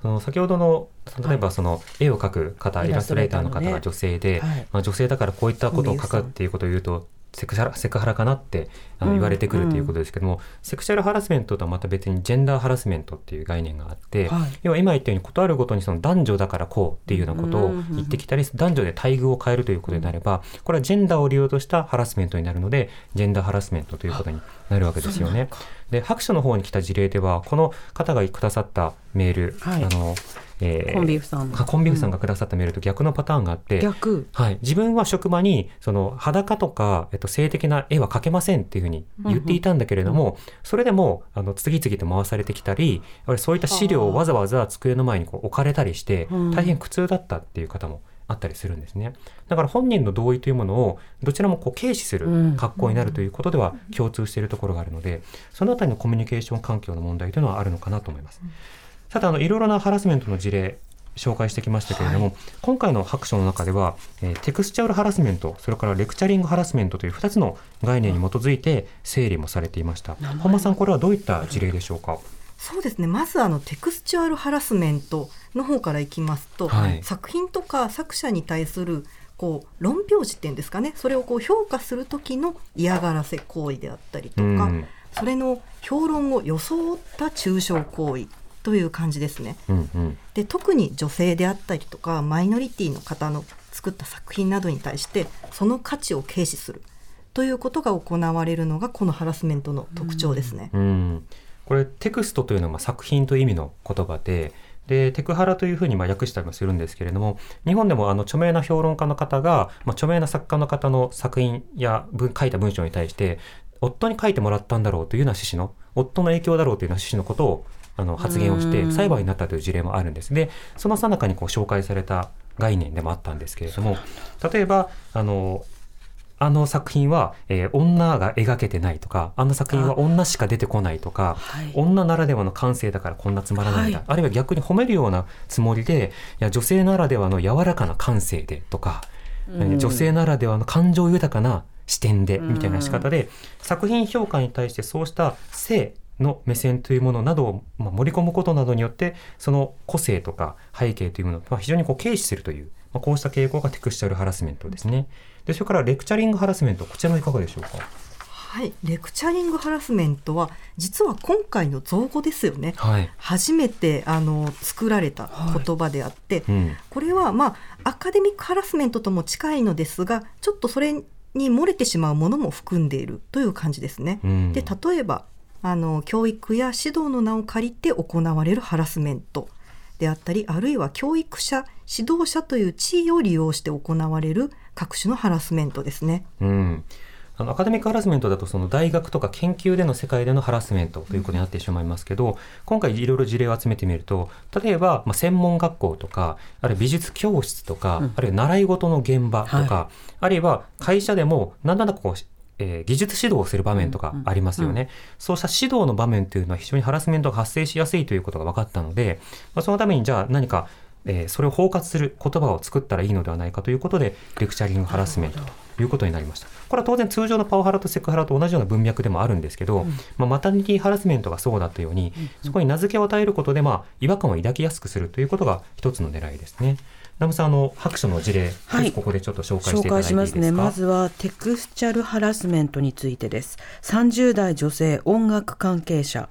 その先ほどの例えばその絵を描く方、イイラストレーターの方が女性で、はい。まあ、女性だからこういったことを書くっていうことを言うとセクシャルセクハラかなってあのうん言われてくるということですけども、セクシャルハラスメントとはまた別にジェンダーハラスメントっていう概念があって、はい。要は今言ったようにことあるごとにその男女だからこうっていうようなことを言ってきたり、男女で待遇を変えるということになればこれはジェンダーを利用としたハラスメントになるのでジェンダーハラスメントということになるわけですよね。で白書の方に来た事例ではこの方がくださったメール、はい。あのえーコンビーフさんコンビーフさんがくださったメールと逆のパターンがあって、逆。はい、自分は職場にその裸とか、えっと、性的な絵は描けませんっていうふうに言っていたんだけれども、それでもあの次々と回されてきたりそういった資料をわざわざ机の前にこう置かれたりしてうん。大変苦痛だったっていう方もあったりするんですね。だから本人の同意というものをどちらもこう軽視するうん。格好になるということでは共通しているところがあるのでそのあたりのコミュニケーション環境の問題というのはあるのかなと思います。さてあのいろいろなハラスメントの事例紹介してきましたけれども、今回の白書の中では、えーテクスチャルハラスメントそれからレクチャリングハラスメントという2つの概念に基づいて整理もされていました。本間さんこれはどういった事例でしょうか？そうですね。まずあのテクスチュアルハラスメントの方からいきますと、はい。作品とか作者に対するこう論評時っていうんですかね。それをこう評価する時の嫌がらせ行為であったりとか、うん。それの評論を装った中傷行為という感じですね。うんうん。で特に女性であったりとかマイノリティの方の作った作品などに対してその価値を軽視する。ということが行われるのがこのハラスメントの特徴ですね。うん。これテクストというのはまあ作品という意味の言葉ででテクハラというふうにまあ訳したりもするんですけれども日本でもあの著名な評論家の方が、まあ、著名な作家の方の作品や文書いた文章に対して夫に書いてもらったんだろうというような趣旨の夫の影響だろうというような趣旨のことをあの発言をして裁判になったという事例もあるんです。でその最中にこう紹介された概念でもあったんですけれども例えばあのあの作品は、えー女が描けてないとかあの作品は女しか出てこないとかはい。女ならではの感性だからこんなつまらないんだ、はい。あるいは逆に褒めるようなつもりでいや女性ならではの柔らかな感性でとか、うん。女性ならではの感情豊かな視点でうん。みたいな仕方で、作品評価に対してそうした性の目線というものなどを、まあ、盛り込むことなどによってその個性とか背景というものを、まあ、非常にこう軽視するという、まあ、こうした傾向がテクスチャルハラスメントですね。でそれからレクチャリングハラスメントこちらはいかがでしょうか？はい、レクチャリングハラスメントは実は今回の造語ですよね。はい、初めてあの作られた言葉であって、うん。これはまあアカデミックハラスメントとも近いのですがちょっとそれに漏れてしまうものも含んでいるという感じですね。うん。で例えばあの教育や指導の名を借りて行われるハラスメントであったりあるいは教育者指導者という地位を利用して行われる各種のハラスメントですね。うん、あのアカデミックハラスメントだとその大学とか研究での世界でのハラスメントということになってしまいますけど、今回いろいろ事例を集めてみると例えば、まあ、専門学校とかあるいは美術教室とか、あるいは習い事の現場とか、あるいは会社でも何らかこうえー技術指導をする場面とかありますよね、そうした指導の場面というのは非常にハラスメントが発生しやすいということが分かったので、まあ、そのためにじゃあ何か、えーそれを包括する言葉を作ったらいいのではないかということでレクチャリングハラスメントということになりました。これは当然通常のパワハラとセクハラと同じような文脈でもあるんですけど、まあ、マタニティハラスメントがそうだったように、そこに名付けを与えることで、まあ、違和感を抱きやすくするということが一つの狙いですね。ナムさんあの白書の事例、はい。ここでちょっと紹介していただ紹介いていいですか？しますね。まずはテクスチャルハラスメントについてです。30代女性音楽関係者。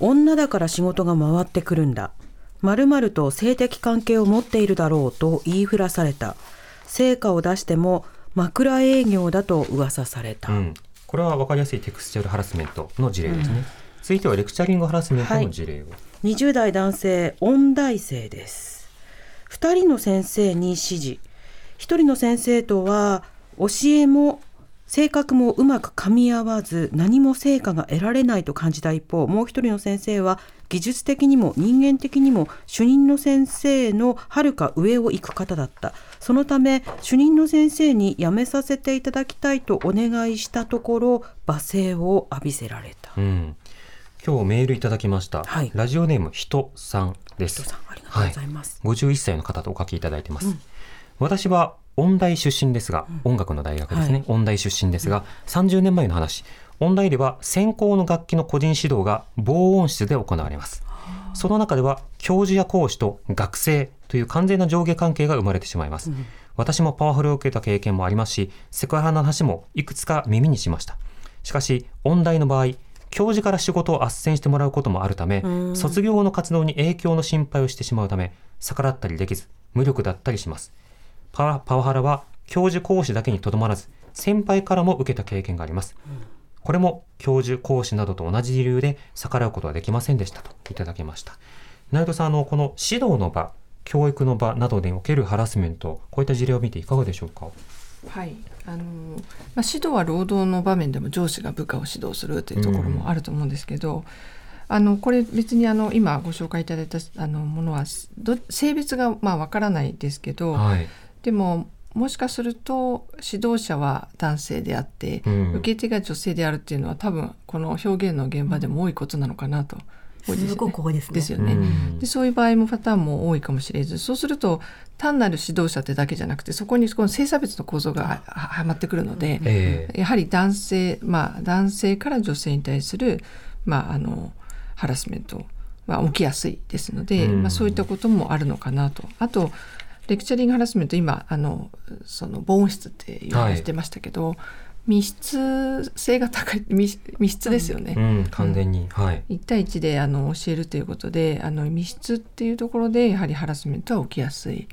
女だから仕事が回ってくるんだ〇〇と性的関係を持っているだろうと言いふらされた。成果を出しても枕営業だと噂された、うん、これは分かりやすいテクスチャルハラスメントの事例ですね、続いてはレクチャリングハラスメントの事例を、20代男性音大生です。2人の先生に指示。1人の先生とは教えも性格もうまく噛み合わず何も成果が得られないと感じた一方もう一人の先生は技術的にも人間的にも主任の先生のはるか上を行く方だった。そのため主任の先生に辞めさせていただきたいとお願いしたところ罵声を浴びせられた。うん、今日メールいただきました、はい。ラジオネームひとさんです。人さんありがとうございます、51歳の方とお書きいただいてます、私は音大出身ですが、音楽の大学ですね、はい。音大出身ですが30年前の話。音大では専攻の楽器の個人指導が防音室で行われます。その中では教授や講師と学生という完全な上下関係が生まれてしまいます、私もパワフルを受けた経験もありますしセクハラの話もいくつか耳にしました。しかし音大の場合教授から仕事を斡旋してもらうこともあるため卒業後の活動に影響の心配をしてしまうため逆らったりできず無力だったりしますパワパワハラは教授講師だけにとどまらず先輩からも受けた経験があります、これも教授講師などと同じ理由で逆らうことはできませんでしたといただきました。内藤さんあのこの指導の場教育の場などでおけるハラスメントこういった事例を見ていかがでしょうか？はい。あのまあ、指導は労働の場面でも上司が部下を指導するというところもあると思うんですけど、あのこれ別にあの今ご紹介いただいたあのものはど性別がまあわからないですけど、はい、でももしかすると指導者は男性であって、うん受け手が女性であるっていうのは多分この表現の現場でも多いことなのかなと。すよねすごく多いですねですよね。うんでそういう場合もパターンも多いかもしれずそうすると単なる指導者ってだけじゃなくてそこにこの性差別の構造がははまってくるので、ええやはり男性まあ男性から女性に対するまああのハラスメントは起きやすいですので、うんまあ、そういったこともあるのかなと。あとレクチャリングハラスメント今あのその防音室っていう話してましたけど、密室性が高い密密室ですよね。うん、完全に、はい。1対1であの教えるということであの密室っていうところでやはりハラスメントは起きやすい、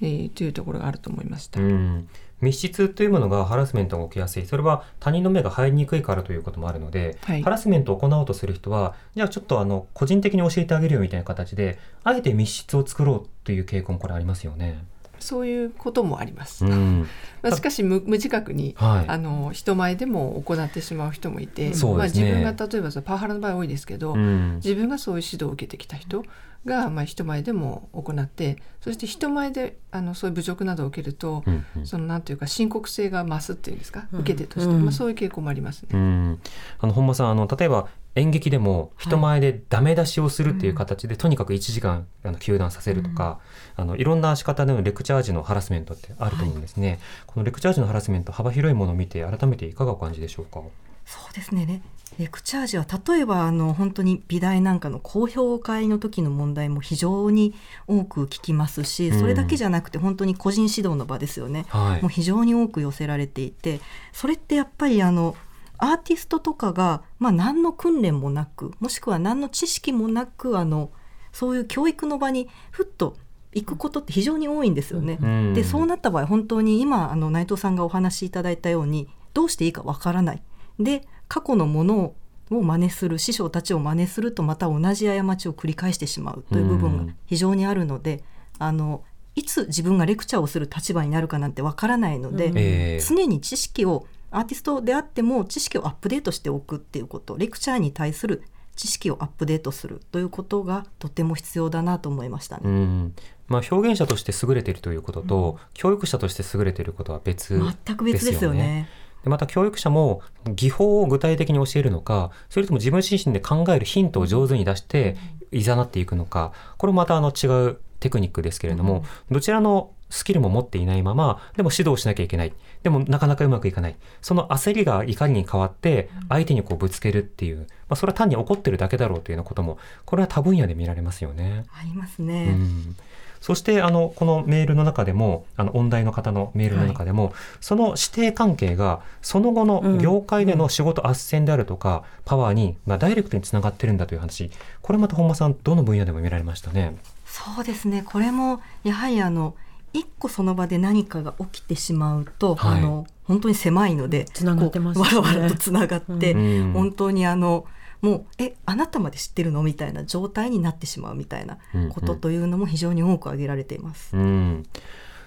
えーというところがあると思いました。うん、密室というものがハラスメントが起きやすいそれは他人の目が入りにくいからということもあるので、はいハラスメントを行おうとする人はじゃあちょっとあの個人的に教えてあげるよみたいな形であえて密室を作ろうという傾向もこれありますよね。そういうこともあります。うん、まあ、しかし無無自覚に、はい。あの人前でも行ってしまう人もいて、まあ、自分が例えばそのパワハラの場合多いですけど、うん。自分がそういう指導を受けてきた人が、まあ、人前でも行ってそして人前であのそういう侮辱などを受けると、うんうん。そのなんていうか深刻性が増すっていうんですか、受け手として、うん。まあ、そういう傾向もありますね。うん、あの本間さんあの例えば演劇でも人前でダメ出しをするっていう形で、とにかく1時間あの休団させるとか、あのいろんな仕方でのレクチャー時のハラスメントってあると思うんですね、このレクチャー時のハラスメント幅広いものを見て改めていかがお感じでしょうか？そうですね。レレクチャージは例えばあの本当に美大なんかの公表会の時の問題も非常に多く聞きますしうん。それだけじゃなくて本当に個人指導の場ですよね、はい。もう非常に多く寄せられていてそれってやっぱりあのアーティストとかが、まあ、何の訓練もなくもしくは何の知識もなくあのそういう教育の場にふっと行くことって非常に多いんですよね。うん。でそうなった場合本当に今あの内藤さんがお話しいただいたようにどうしていいかわからない。で過去のものを真似する師匠たちを真似するとまた同じ過ちを繰り返してしまうという部分が非常にあるので、あのいつ自分がレクチャーをする立場になるかなんてわからないので、ええ。常に知識をアーティストであっても知識をアップデートしておくっていうことレクチャーに対する知識をアップデートするということがとても必要だなと思いましたね。うんまあ、表現者として優れているということと、教育者として優れていることは別全く別ですよね。でまた教育者も技法を具体的に教えるのかそれとも自分自身で考えるヒントを上手に出していざなっていくのかこれもまたあの違うテクニックですけれども、どちらのスキルも持っていないままでも指導しなきゃいけない。でもなかなかうまくいかない。その焦りが怒りに変わって相手にこうぶつけるっていう、まあ、それは単に怒ってるだけだろうというようなこともこれは多分野で見られますよね。ありますうね。ん。そしてあのこのメールの中でもあの音大の方のメールの中でも、その師弟関係がその後の業界での仕事斡旋であるとか、パワーに、まあ、ダイレクトにつながってるんだという話。これまた本間さんどの分野でも見られましたね。そうですね。これもやはりあの一個その場で何かが起きてしまうと、はい。あの本当に狭いのでつながってますね。こうわらわらとつながって、うん。本当にあのもうえあなたまで知ってるのみたいな状態になってしまうみたいなことというのも非常に多く挙げられています。うん、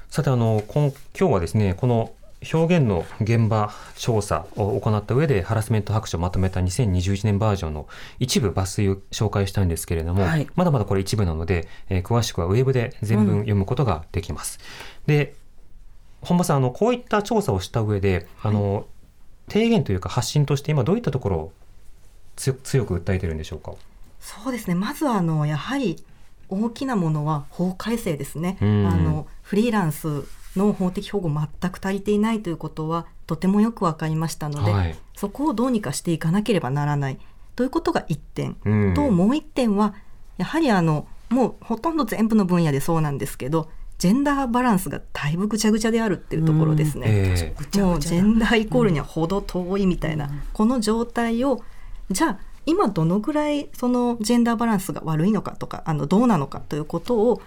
さてあの今今日はですねこの表現の現場調査を行った上でハラスメント白書をまとめた2021年バージョンの一部抜粋を紹介したんですけれども、はい。まだまだこれ一部なので、えー詳しくはウェブで全文読むことができます。で本間さんあのこういった調査をした上で、あの提言というか発信として今どういったところを強強く訴えてるんでしょうか？そうですね。まずはあのやはり大きなものは法改正ですね、うん。あのフリーランスの法的保護全く足りていないということはとてもよく分かりましたので、はい。そこをどうにかしていかなければならない。ということが1点、うん。ともう1点はやはりあのもうほとんど全部の分野でそうなんですけどジェンダーバランスがだいぶぐちゃぐちゃであるっていうところですね。えーもうジェンダーイコールには程遠いみたいな、この状態をじゃあ今どのぐらいそのジェンダーバランスが悪いのかとかあのどうなのかということを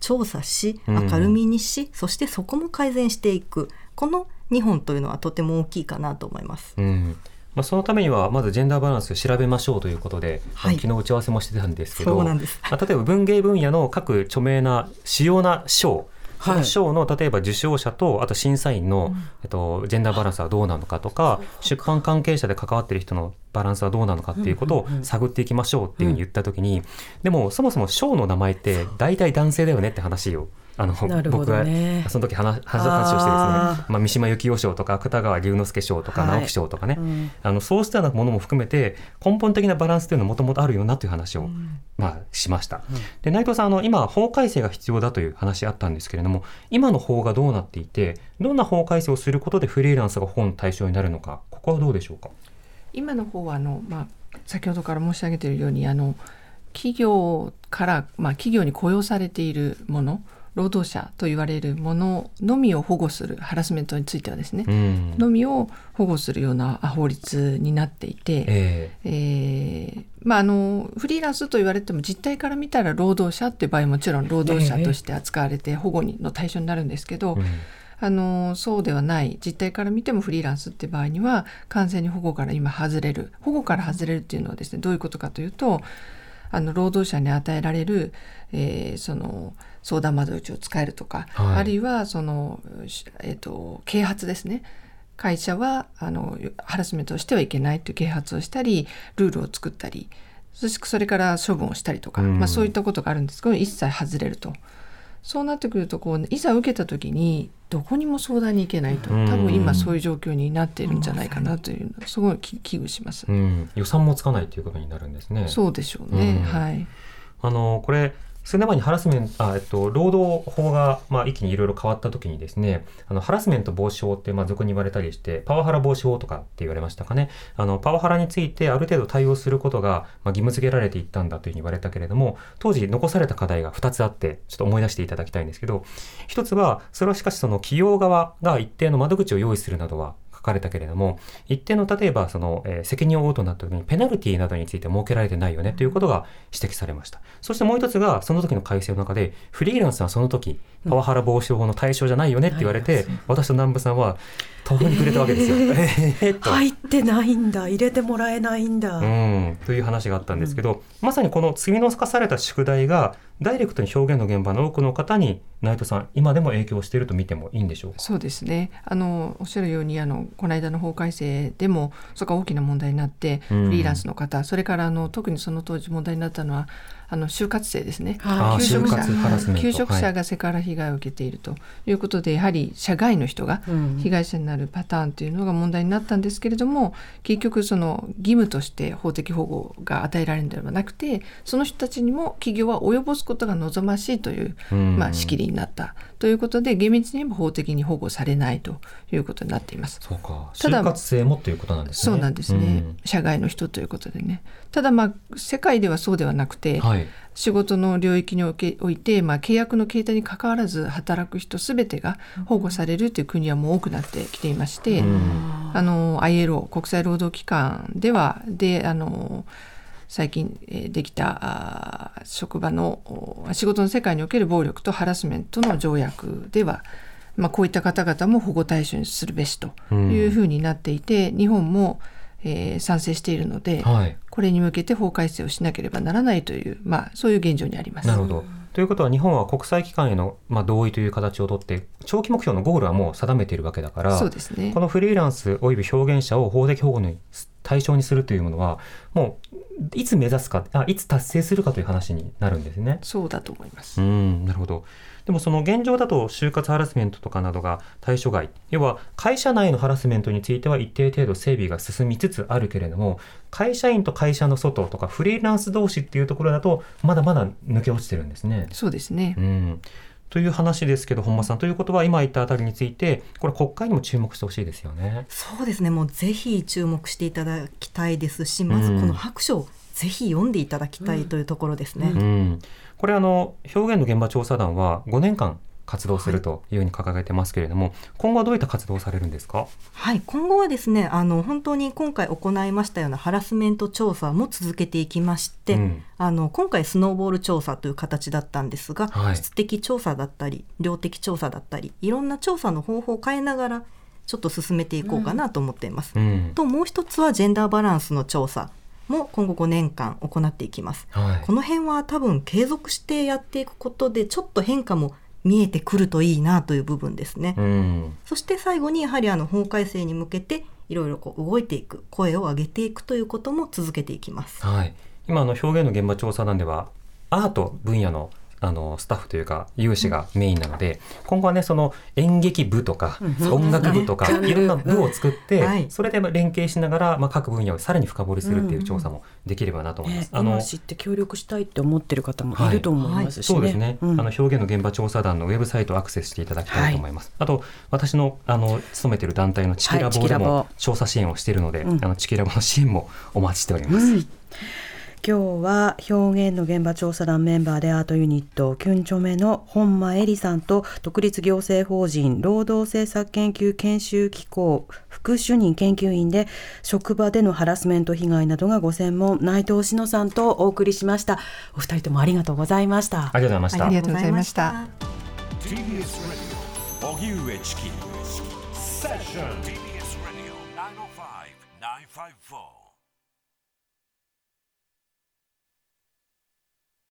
調査しうん。明るみにし、そしてそこも改善していく。この2本というのはとても大きいかなと思います。うん。まあ、そのためにはまずジェンダーバランスを調べましょうということで、はい。昨日打ち合わせもしてたんですけどそうなんです。まあ例えば文芸分野の各著名な主要な賞その賞の例えば受賞者とあと審査員の、えっと、ジェンダーバランスはどうなのかとか出版関係者で関わっている人のバランスはどうなのかっていうことを探っていきましょうっていうふうに言った時に、でもそもそも賞の名前って大体男性だよねって話をあの、なるほ僕がその時話話話をしてですねあまあ、三島由紀夫賞とか芥川龍之介賞とかはい。直木賞とかね、うん。あのそうしたようなものも含めて根本的なバランスというのはもともとあるよなという話を、まあ、しました。で内藤さんあの今法改正が必要だという話あったんですけれども今の法がどうなっていてどんな法改正をすることでフリーランスが保護の対象になるのかここはどうでしょうか？今の方はあの、まあ、先ほどから申し上げているようにあの企業から、まあ、企業に雇用されているもの労働者と言われるもののみを保護するハラスメントについてはですね、うん。のみを保護するようなあ法律になっていて、ええ。ーまあ、あのフリーランスと言われても実態から見たら労働者っていう場合はもちろん労働者として扱われて保護にの対象になるんですけど、えうん。あのそうではない。実態から見てもフリーランスっていう場合には完全に保護から今外れる。保護から外れるっていうのはですねどういうことかというとあの労働者に与えられる、えーその相談窓口を使えるとか、はいあるいはその、しえー、と啓発ですね会社はあのハラスメントをしてはいけないという啓発をしたりルールを作ったりそしてそれから処分をしたりとか、うんまあ、そういったことがあるんですけど一切外れると。そうなってくるとこういざ受けた時にどこにも相談に行けないとうん多分今そういう状況になっているんじゃないかなというのすごいき危惧します。うん、予算もつかないということになるんですね。そうでしょうね、うんはい。あのこれ数年前にハラスメントあ、えっと、労働法が、まあ、一気にいろいろ変わった時にですねあのハラスメント防止法って、まあ、俗に言われたりしてパワハラ防止法とかって言われましたかね。あのパワハラについてある程度対応することが、まあ、義務付けられていったんだというふうに言われたけれども当時残された課題が2つあってちょっと思い出していただきたいんですけど一つはそれはしかしその企業側が一定の窓口を用意するなどはかれたけれども一定の例えばその、えー責任を負うとなった時にペナルティなどについて設けられてないよねということが指摘されました。そしてもう一つがその時の改正の中でフリーランスはその時パワハラ防止法の対象じゃないよねって言われて、私と南部さんは途方に暮れたわけですよ。えー。入ってないんだ。入れてもらえないんだ、うん、という話があったんですけど、まさにこの積み残された宿題がダイレクトに表現の現場の多くの方に内藤さん今でも影響していると見てもいいんでしょうか？そうですね。あのおっしゃるようにあのこの間の法改正でもそこが大きな問題になって、うん。フリーランスの方それからあの特にその当時問題になったのはあの就活生ですね。はい。求職者求職はい。者がセクハラ被害を受けているということで、やはり社外の人がうん。被害者になるパターンというのが問題になったんですけれども結局その義務として法的保護が与えられるのではなくてその人たちにも企業は及ぼすことが望ましいという、うん。まあ、仕切りになったということで厳密にも法的に保護されないということになっています。そうか。ただ就活生もということなんですね。そうなんですね、うん。社外の人ということでね。ただまあ世界ではそうではなくて、はい仕事の領域におけおいて、まあ、契約の形態にかかわらず働く人すべてが保護されるという国はもう多くなってきていまして、あの ILO 国際労働機関ではであの最近えーできた職場のお仕事の世界における暴力とハラスメントの条約では、まあ、こういった方々も保護対象にするべしというふうになっていて、日本も、えー賛成しているので、はいこれに向けて法改正をしなければならないという、まあ、そういう現状にあります。なるほど。ということは日本は国際機関への、まあ、同意という形をとって長期目標のゴールはもう定めているわけだからそうですねこのフリーランスおよび表現者を法的保護の対象にするというものはもういつ目指すかあいつ達成するかという話になるんですね。そうだと思います。うんなるほどでもその現状だと就活ハラスメントとかなどが対象外要は会社内のハラスメントについては一定程度整備が進みつつあるけれども会社員と会社の外とかフリーランス同士っていうところだとまだまだ抜け落ちてるんですね。そうですね。うんという話ですけど本間さんということは今言ったあたりについてこれ国会にも注目してほしいですよね。そうですねもうぜひ注目していただきたいですしまずこの白書をぜひ読んでいただきたいというところですね。うん、これあの表現の現場調査団は5年間活動するというふうに掲げてますけれども、今後はどういった活動をされるんですか？はい、今後はですね、あの本当に今回行いましたようなハラスメント調査も続けていきまして、うんあの今回スノーボール調査という形だったんですが、はい質的調査だったり、量的調査だったり、いろんな調査の方法を変えながらちょっと進めていこうかなと思っています。うん、ともう一つはジェンダーバランスの調査も今後5年間行っていきます。はいこの辺は多分継続してやっていくことでちょっと変化も見えてくるといいなという部分ですね。うん、そして最後にやはりあの法改正に向けていろいろこう動いていく声を上げていくということも続けていきます。はい。今あの表現の現場調査団ではアート分野のあのスタッフというか有志がメインなので、今後はねその演劇部とか、音楽部とか、うんいろんな部を作って、はい。それで連携しながら、まあ、各分野をさらに深掘りするっていう調査もできればなと思います。ね、あの今知って協力したいって思ってる方もいると思います。そうですね、うん。あの表現の現場調査団のウェブサイトをアクセスしていただきたいと思います。あと私のあの勤めている団体のチキラボでも調査支援をしているので、うん。あのチキラボの支援もお待ちしております。うん今日は表現の現場調査団メンバーでアートユニットキュンチョメの本間恵里さんと独立行政法人労働政策研究研修機構副主任研究員で職場でのハラスメント被害などがご専門内藤志乃さんとお送りしましたお二人ともありがとうございましたありがとうございました。ありがとうございました。TBS Radio 荻上チキセッション